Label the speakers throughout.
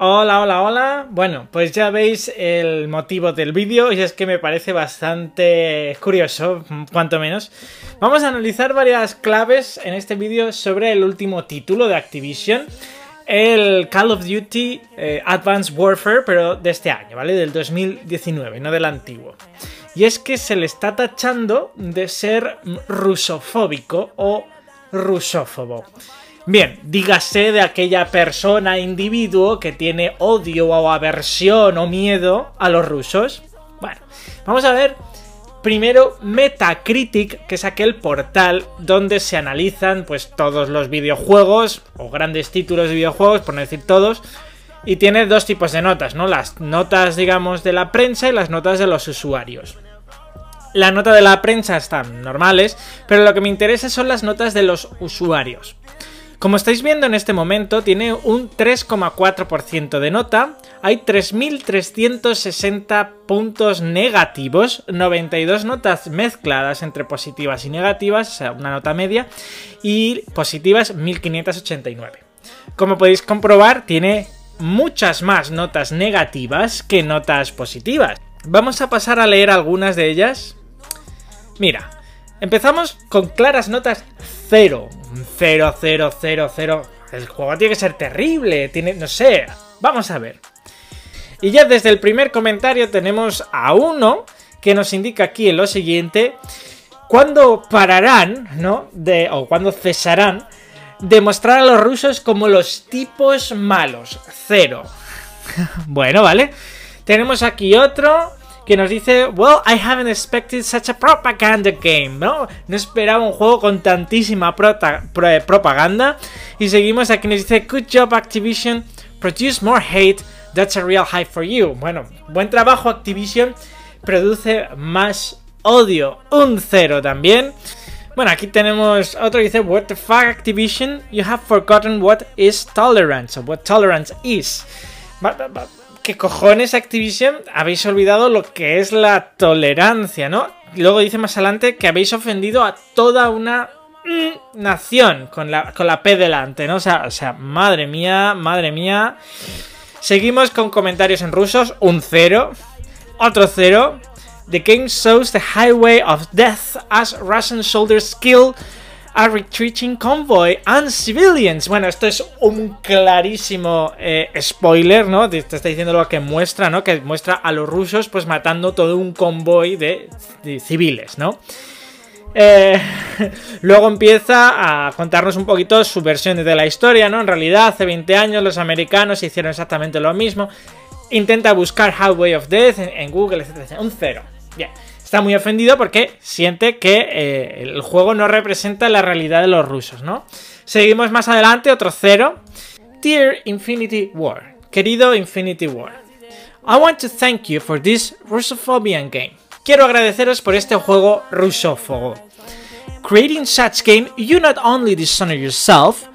Speaker 1: Hola, hola, hola. Bueno, pues ya veis el motivo del vídeo y es que me parece bastante curioso, cuanto menos. Vamos a analizar varias claves en este vídeo sobre el último título de Activision, el Call of Duty eh, Advanced Warfare, pero de este año, ¿vale? Del 2019, no del antiguo. Y es que se le está tachando de ser rusofóbico o rusófobo. Bien, dígase de aquella persona, individuo que tiene odio o aversión o miedo a los rusos. Bueno, vamos a ver primero Metacritic, que es aquel portal donde se analizan pues todos los videojuegos o grandes títulos de videojuegos, por no decir todos, y tiene dos tipos de notas, ¿no? Las notas, digamos, de la prensa y las notas de los usuarios. La nota de la prensa están normales, pero lo que me interesa son las notas de los usuarios. Como estáis viendo en este momento, tiene un 3,4% de nota, hay 3.360 puntos negativos, 92 notas mezcladas entre positivas y negativas, o sea, una nota media, y positivas 1.589. Como podéis comprobar, tiene muchas más notas negativas que notas positivas. Vamos a pasar a leer algunas de ellas. Mira, empezamos con claras notas 0, 0, 0, 0, 0. El juego tiene que ser terrible, tiene, no sé, vamos a ver. Y ya desde el primer comentario tenemos a uno que nos indica aquí en lo siguiente, cuándo pararán, ¿no? De, o cuándo cesarán de mostrar a los rusos como los tipos malos. Cero. bueno, vale. Tenemos aquí otro que nos dice, well, I haven't expected such a propaganda game, ¿no? No esperaba un juego con tantísima propaganda. Y seguimos aquí nos dice, good job Activision, produce more hate, that's a real hype for you. Bueno, buen trabajo Activision, produce más odio, un cero también. Bueno, aquí tenemos otro dice, what the fuck Activision, you have forgotten what is tolerance, or what tolerance is. ¿Qué cojones Activision? Habéis olvidado lo que es la tolerancia, ¿no? luego dice más adelante que habéis ofendido a toda una mm, nación con la, con la P delante, ¿no? O sea, o sea, madre mía, madre mía. Seguimos con comentarios en rusos. Un cero. Otro cero. The game shows the highway of death as Russian soldiers kill a retreating convoy and civilians. Bueno, esto es un clarísimo eh, spoiler, ¿no? Te, está diciendo lo que muestra, ¿no? Que muestra a los rusos pues matando todo un convoy de, civiles, ¿no? Eh, luego empieza a contarnos un poquito su versión de la historia, ¿no? En realidad, hace 20 años los americanos hicieron exactamente lo mismo. Intenta buscar Highway of Death en, en Google, etc. Un cero. Bien está muy ofendido porque siente que eh, el juego no representa la realidad de los rusos, ¿no? Seguimos más adelante, otro cero. Dear Infinity War, querido Infinity War, I want to thank you for this Russophobian game. Quiero agradeceros por este juego rusófobo. Creating such game, you not only dishonor yourself,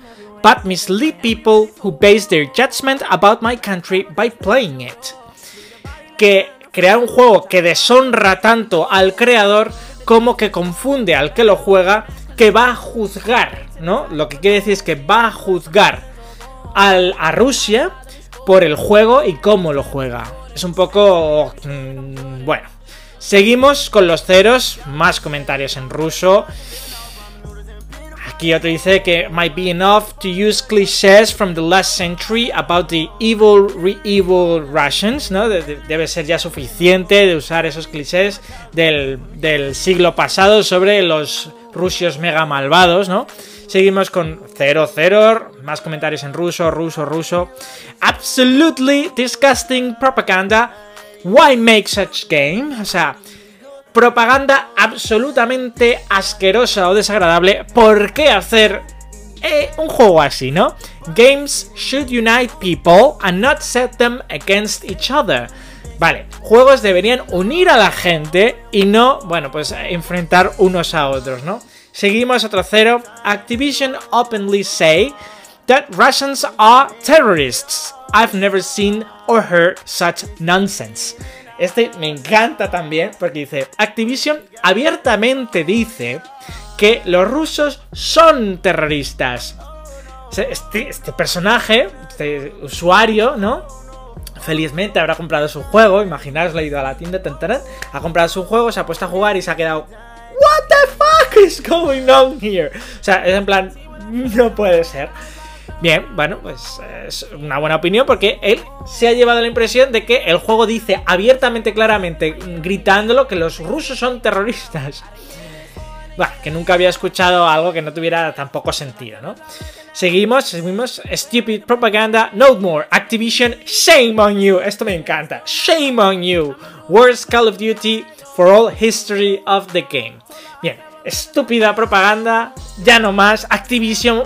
Speaker 1: but mislead people who base their judgment about my country by playing it. Que crear un juego que deshonra tanto al creador como que confunde al que lo juega, que va a juzgar, ¿no? Lo que quiere decir es que va a juzgar al, a Rusia por el juego y cómo lo juega. Es un poco... Mm, bueno. Seguimos con los ceros, más comentarios en ruso. Aquí otro dice que might be enough to use clichés from the last century about the evil, evil Russians, ¿no? debe ser ya suficiente de usar esos clichés del, del siglo pasado sobre los rusios mega malvados, ¿no? Seguimos con 00, más comentarios en ruso, ruso, ruso. Absolutely disgusting propaganda. Why make such game? O sea, propaganda absolutamente asquerosa o desagradable. ¿Por qué hacer eh, un juego así, no? Games should unite people and not set them against each other. Vale, juegos deberían unir a la gente y no, bueno, pues enfrentar unos a otros, ¿no? Seguimos otro cero. Activision openly say that Russians are terrorists. I've never seen or heard such nonsense. Este me encanta también porque dice, Activision abiertamente dice que los rusos son terroristas. Este, este personaje, este usuario, ¿no? Felizmente habrá comprado su juego, imaginaros, le ha ido a la tienda, ha comprado su juego, se ha puesto a jugar y se ha quedado What the fuck is going on here? O sea, es en plan, no puede ser. Bien, bueno, pues es una buena opinión porque él se ha llevado la impresión de que el juego dice abiertamente, claramente, gritándolo, que los rusos son terroristas. Bueno, que nunca había escuchado algo que no tuviera tan poco sentido, ¿no? Seguimos, seguimos. Stupid propaganda. No more. Activision, shame on you. Esto me encanta. Shame on you. Worst Call of Duty for all history of the game. Bien, estúpida propaganda. Ya no más. Activision,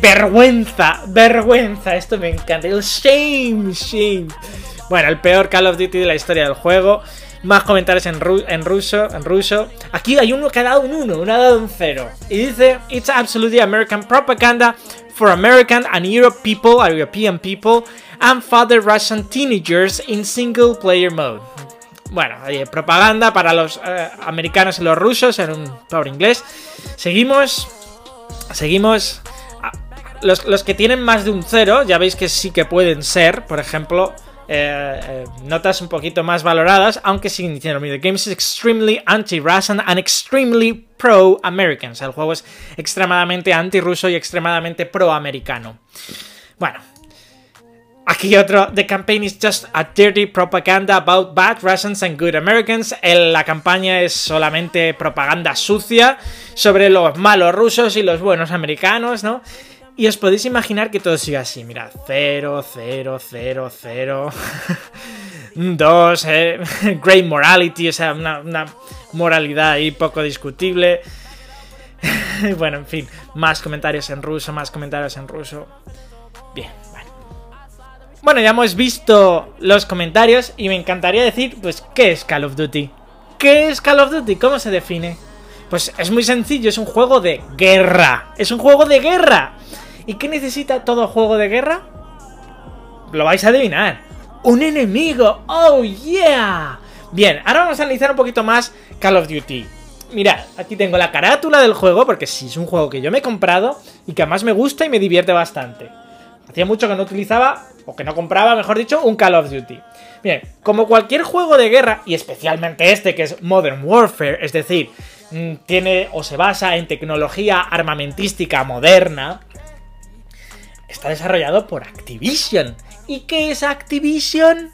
Speaker 1: vergüenza, vergüenza. Esto me encanta. El shame, shame. Bueno, el peor Call of Duty de la historia del juego. Más comentarios en, en ruso, en ruso. Aquí hay uno que ha dado un 1, uno ha dado un 0. Y dice, It's absolutely American propaganda for American and Europe people, European people, and father Russian teenagers in single player mode. Bueno, propaganda para los eh, americanos y los rusos en un pobre inglés. Seguimos. Seguimos. Los, que tienen más de un 0, ya veis que sí que pueden ser, por ejemplo, eh, eh, notas un poquito más valoradas, aunque siguen diciendo, The game is extremely anti-Russian and extremely pro-American. el juego es extremadamente anti-ruso y extremadamente pro-americano. Bueno. Aquí otro, The campaign is just a dirty propaganda about bad Russians and good Americans. la campaña es solamente propaganda sucia sobre los malos rusos y los buenos americanos, ¿no? Y os podéis imaginar que todo siga así, mirad, 0, 0, 0, 0, 2, eh, great morality, o sea, una, moralidad ahí poco discutible. bueno, en fin, más comentarios en ruso, más comentarios en ruso. Bien, bueno. Bueno, ya hemos visto los comentarios y me encantaría decir, pues, ¿qué es Call of Duty? ¿Qué es Call of Duty? ¿Cómo se define? Pues es muy sencillo, es un juego de guerra. Es un juego de guerra. ¿Y qué necesita todo juego de guerra? Lo vais a adivinar. ¡Un enemigo! ¡Oh, yeah! Bien, ahora vamos a analizar un poquito más Call of Duty. Mirad, aquí tengo la carátula del juego, porque sí, es un juego que yo me he comprado y que además me gusta y me divierte bastante. Hacía mucho que no utilizaba, o que no compraba, mejor dicho, un Call of Duty. Bien, como cualquier juego de guerra, y especialmente este que es Modern Warfare, es decir, mm, tiene o se basa en tecnología armamentística moderna, está desarrollado por Activision. ¿Y qué es Activision?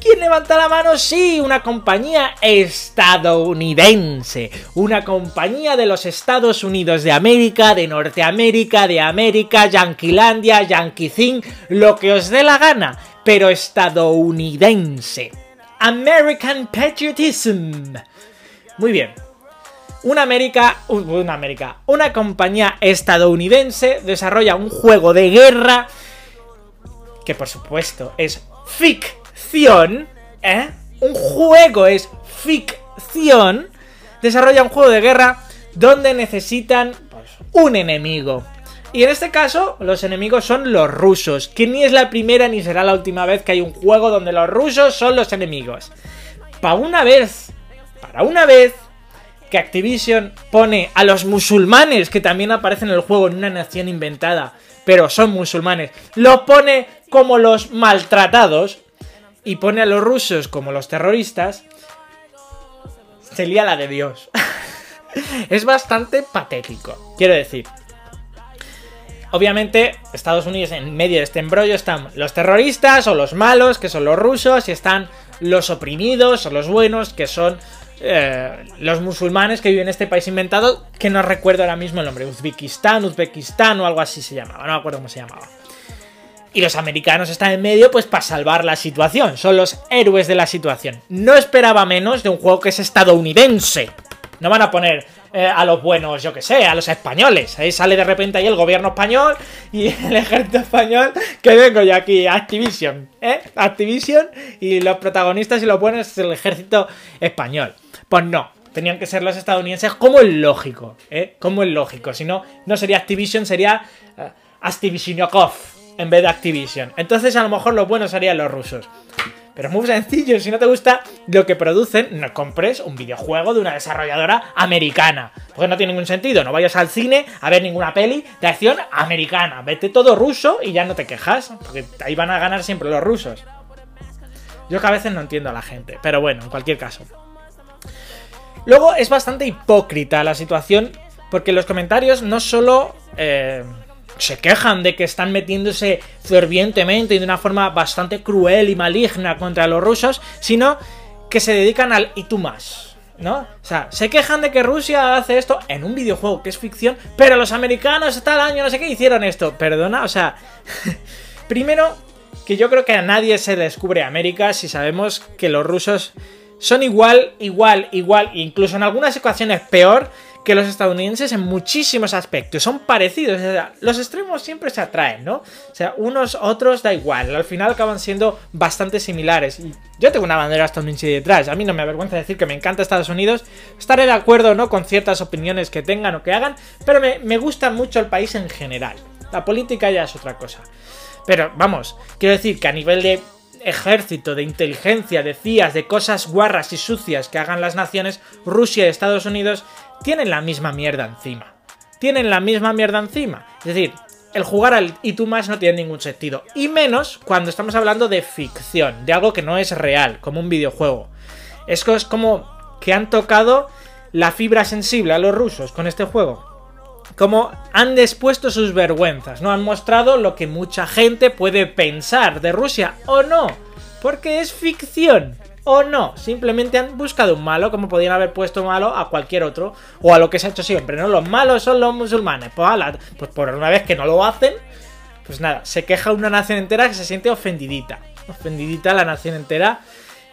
Speaker 1: ¿Quién levanta la mano? Sí, una compañía estadounidense. Una compañía de los Estados Unidos de América, de Norteamérica, de América, Yanquilandia, Yanquicín, lo que os dé la gana, pero estadounidense. American Patriotism. Muy bien, una una compañía estadounidense desarrolla un juego de guerra que por supuesto es ficción, ¿eh? Un juego es ficción. Desarrolla un juego de guerra donde necesitan pues, un enemigo. Y en este caso, los enemigos son los rusos, que ni es la primera ni será la última vez que hay un juego donde los rusos son los enemigos. Para una vez, para una vez, que Activision pone a los musulmanes, que también aparecen en el juego en una nación inventada, pero son musulmanes, los pone como los maltratados y pone a los rusos como los terroristas, sería la de Dios. es bastante patético, quiero decir. Obviamente, Estados Unidos en medio de este embrollo están los terroristas o los malos, que son los rusos, y están los oprimidos o los buenos, que son eh, los musulmanes que viven en este país inventado, que no recuerdo ahora mismo el nombre, Uzbekistán, Uzbekistán o algo así se llamaba, no me acuerdo cómo se llamaba. Y los americanos están en medio pues para salvar la situación, son los héroes de la situación. No esperaba menos de un juego que es estadounidense. No van a poner eh, a los buenos, yo que sé, a los españoles. Ahí sale de repente ahí el gobierno español y el ejército español, que vengo yo aquí, Activision, ¿eh? Activision y los protagonistas y los buenos es el ejército español. Pues no, tenían que ser los estadounidenses como el lógico, ¿eh? Como el lógico. Si no, no sería Activision, sería uh, en vez de Activision. Entonces a lo mejor los buenos serían los rusos. Pero es muy sencillo, si no te gusta lo que producen, no compres un videojuego de una desarrolladora americana. Porque no tiene ningún sentido, no vayas al cine a ver ninguna peli de acción americana. Vete todo ruso y ya no te quejas, porque ahí van a ganar siempre los rusos. Yo que a veces no entiendo a la gente, pero bueno, en cualquier caso. Luego es bastante hipócrita la situación, porque los comentarios no solo... Eh, se quejan de que están metiéndose fervientemente y de una forma bastante cruel y maligna contra los rusos, sino que se dedican al y tú más. ¿No? O sea, se quejan de que Rusia hace esto en un videojuego que es ficción, pero los americanos tal año no sé qué hicieron esto. Perdona, o sea, primero que yo creo que a nadie se descubre América si sabemos que los rusos son igual, igual, igual, incluso en algunas ecuaciones peor que los estadounidenses en muchísimos aspectos. Son parecidos. los extremos siempre se atraen, ¿no? O sea, unos otros da igual. Al final acaban siendo bastante similares. Yo tengo una bandera estadounidense detrás. A mí no me avergüenza decir que me encanta Estados Unidos. Estaré de acuerdo, ¿no? Con ciertas opiniones que tengan o que hagan. Pero me, me gusta mucho el país en general. La política ya es otra cosa. Pero vamos, quiero decir que a nivel de ejército, de inteligencia, de CIAs, de cosas guarras y sucias que hagan las naciones, Rusia y Estados Unidos tienen la misma mierda encima. Tienen la misma mierda encima. Es decir, el jugar al y tú más no tiene ningún sentido. Y menos cuando estamos hablando de ficción, de algo que no es real, como un videojuego. Es como que han tocado la fibra sensible a los rusos con este juego. Como han expuesto sus vergüenzas, no han mostrado lo que mucha gente puede pensar de Rusia o no, porque es ficción o no. Simplemente han buscado un malo, como podían haber puesto malo a cualquier otro, o a lo que se ha hecho siempre, ¿no? Los malos son los musulmanes. Pues, pues por una vez que no lo hacen, pues nada, se queja una nación entera que se siente ofendidita. Ofendidita la nación entera.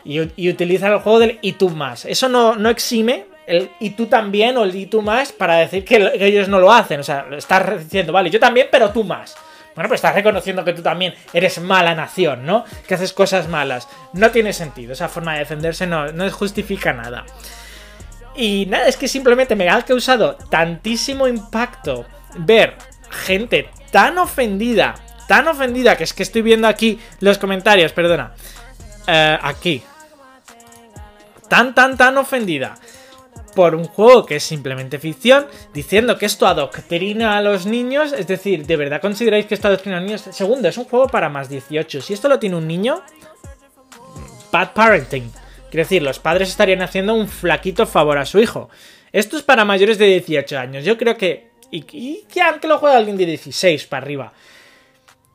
Speaker 1: Y, y utiliza el juego del y tú más. Eso no, no exime el y tú también o el y tú más para decir que, ellos no lo hacen. O sea, estás diciendo, vale, yo también, pero tú más. Bueno, pues estás reconociendo que tú también eres mala nación, ¿no? Que haces cosas malas. No tiene sentido, esa forma de defenderse no, no justifica nada. Y nada, es que simplemente me ha causado tantísimo impacto ver gente tan ofendida, tan ofendida, que es que estoy viendo aquí los comentarios, perdona. Eh, aquí. Tan, tan, tan ofendida por un juego que es simplemente ficción, diciendo que esto adoctrina a los niños. Es decir, ¿de verdad consideráis que esto adoctrina a los niños? Segundo, es un juego para más 18. Si esto lo tiene un niño, bad parenting. Quiero decir, los padres estarían haciendo un flaquito favor a su hijo. Esto es para mayores de 18 años. Yo creo que. Y, y que lo juega alguien de 16 para arriba.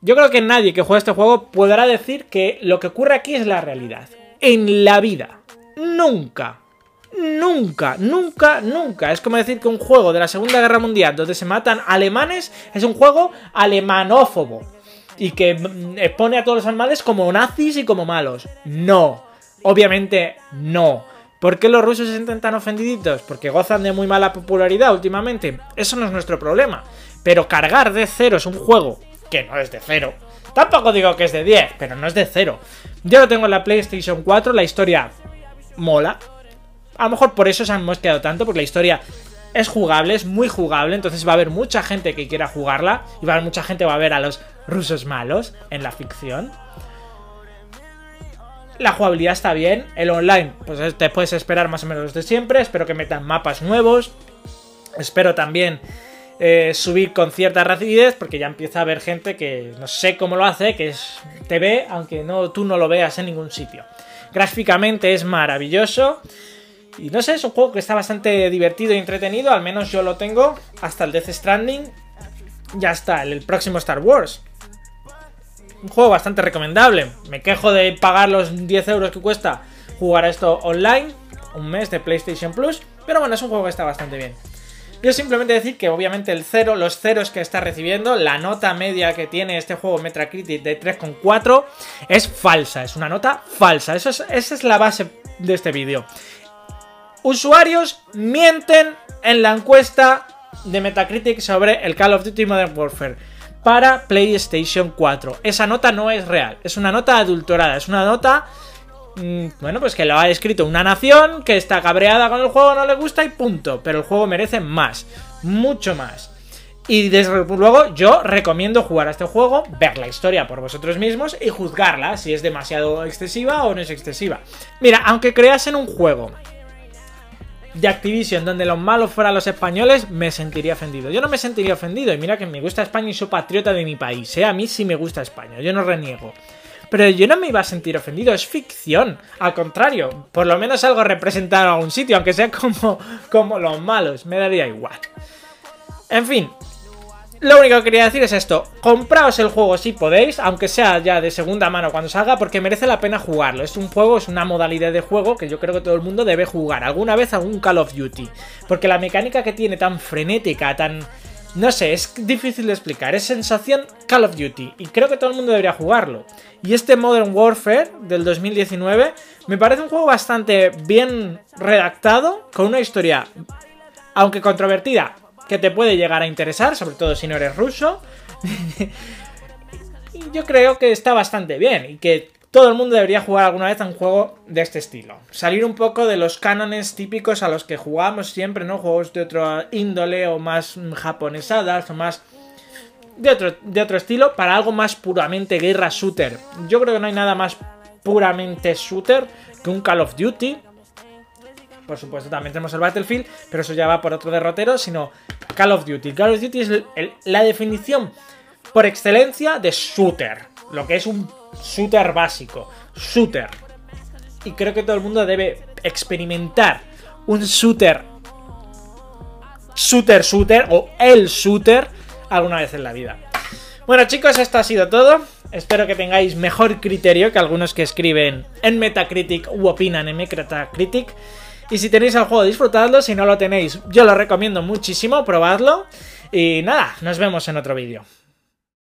Speaker 1: Yo creo que nadie que juegue este juego podrá decir que lo que ocurre aquí es la realidad. En la vida. Nunca nunca, nunca, nunca. Es como decir que un juego de la Segunda Guerra Mundial donde se matan alemanes es un juego alemanófobo. Y que mm, expone a todos los alemanes como nazis y como malos. No. Obviamente no. ¿Por qué los rusos se sienten tan ofendiditos? Porque gozan de muy mala popularidad últimamente. Eso no es nuestro problema. Pero cargar de cero es un juego que no es de cero. Tampoco digo que es de 10, pero no es de cero. Yo lo tengo en la PlayStation 4, la historia mola, a lo mejor por eso se han mosqueado tanto, porque la historia es jugable, es muy jugable, entonces va a haber mucha gente que quiera jugarla y va a haber mucha gente que va a ver a los rusos malos en la ficción. La jugabilidad está bien, el online, pues te puedes esperar más o menos de siempre, espero que metan mapas nuevos, espero también eh, subir con cierta rapidez, porque ya empieza a haber gente que no sé cómo lo hace, que es te ve, aunque no, tú no lo veas en ningún sitio. Gráficamente es maravilloso. Y no sé, es un juego que está bastante divertido y entretenido, al menos yo lo tengo hasta el Death Stranding. Ya está, el, próximo Star Wars. Un juego bastante recomendable. Me quejo de pagar los 10 euros que cuesta jugar a esto online, un mes de PlayStation Plus, pero bueno, es un juego que está bastante bien. Yo simplemente decir que obviamente el cero, los ceros que está recibiendo, la nota media que tiene este juego Metacritic de 3,4 es falsa, es una nota falsa. Eso esa es la base de este vídeo usuarios mienten en la encuesta de Metacritic sobre el Call of Duty Modern Warfare para PlayStation 4. Esa nota no es real, es una nota adulterada, es una nota, mm, bueno, pues que lo ha escrito una nación que está cabreada con el juego, no le gusta y punto. Pero el juego merece más, mucho más. Y desde luego yo recomiendo jugar a este juego, ver la historia por vosotros mismos y juzgarla si es demasiado excesiva o no es excesiva. Mira, aunque creas en un juego de Activision donde los malos fueran los españoles, me sentiría ofendido. Yo no me sentiría ofendido y mira que me gusta España y soy patriota de mi país, ¿eh? A mí sí me gusta España, yo no reniego. Pero yo no me iba a sentir ofendido, es ficción. Al contrario, por lo menos algo representado en algún sitio, aunque sea como, como los malos, me daría igual. En fin, lo único que quería decir es esto, compraos el juego si podéis, aunque sea ya de segunda mano cuando salga, porque merece la pena jugarlo. Es un juego, es una modalidad de juego que yo creo que todo el mundo debe jugar, alguna vez algún Call of Duty. Porque la mecánica que tiene tan frenética, tan... No sé, es difícil de explicar, es sensación Call of Duty y creo que todo el mundo debería jugarlo. Y este Modern Warfare del 2019 me parece un juego bastante bien redactado, con una historia, aunque controvertida, que te puede llegar a interesar, sobre todo si no eres ruso. yo creo que está bastante bien y que todo el mundo debería jugar alguna vez a un juego de este estilo. Salir un poco de los cánones típicos a los que jugamos siempre, ¿no? Juegos de otro índole o más japonesadas o más de otro, de otro estilo para algo más puramente guerra shooter. Yo creo que no hay nada más puramente shooter que un Call of Duty por supuesto, también tenemos el Battlefield, pero eso ya va por otro derrotero, sino Call of Duty. Call of Duty es la definición por excelencia de shooter, lo que es un shooter básico, shooter. Y creo que todo el mundo debe experimentar un shooter, shooter, shooter o el shooter alguna vez en la vida. Bueno chicos, esto ha sido todo. Espero que tengáis mejor criterio que algunos que escriben en Metacritic u opinan en Metacritic. Y si tenéis el juego, disfrutadlo. Si no lo tenéis, yo lo recomiendo muchísimo, probadlo. Y nada, nos vemos en otro vídeo.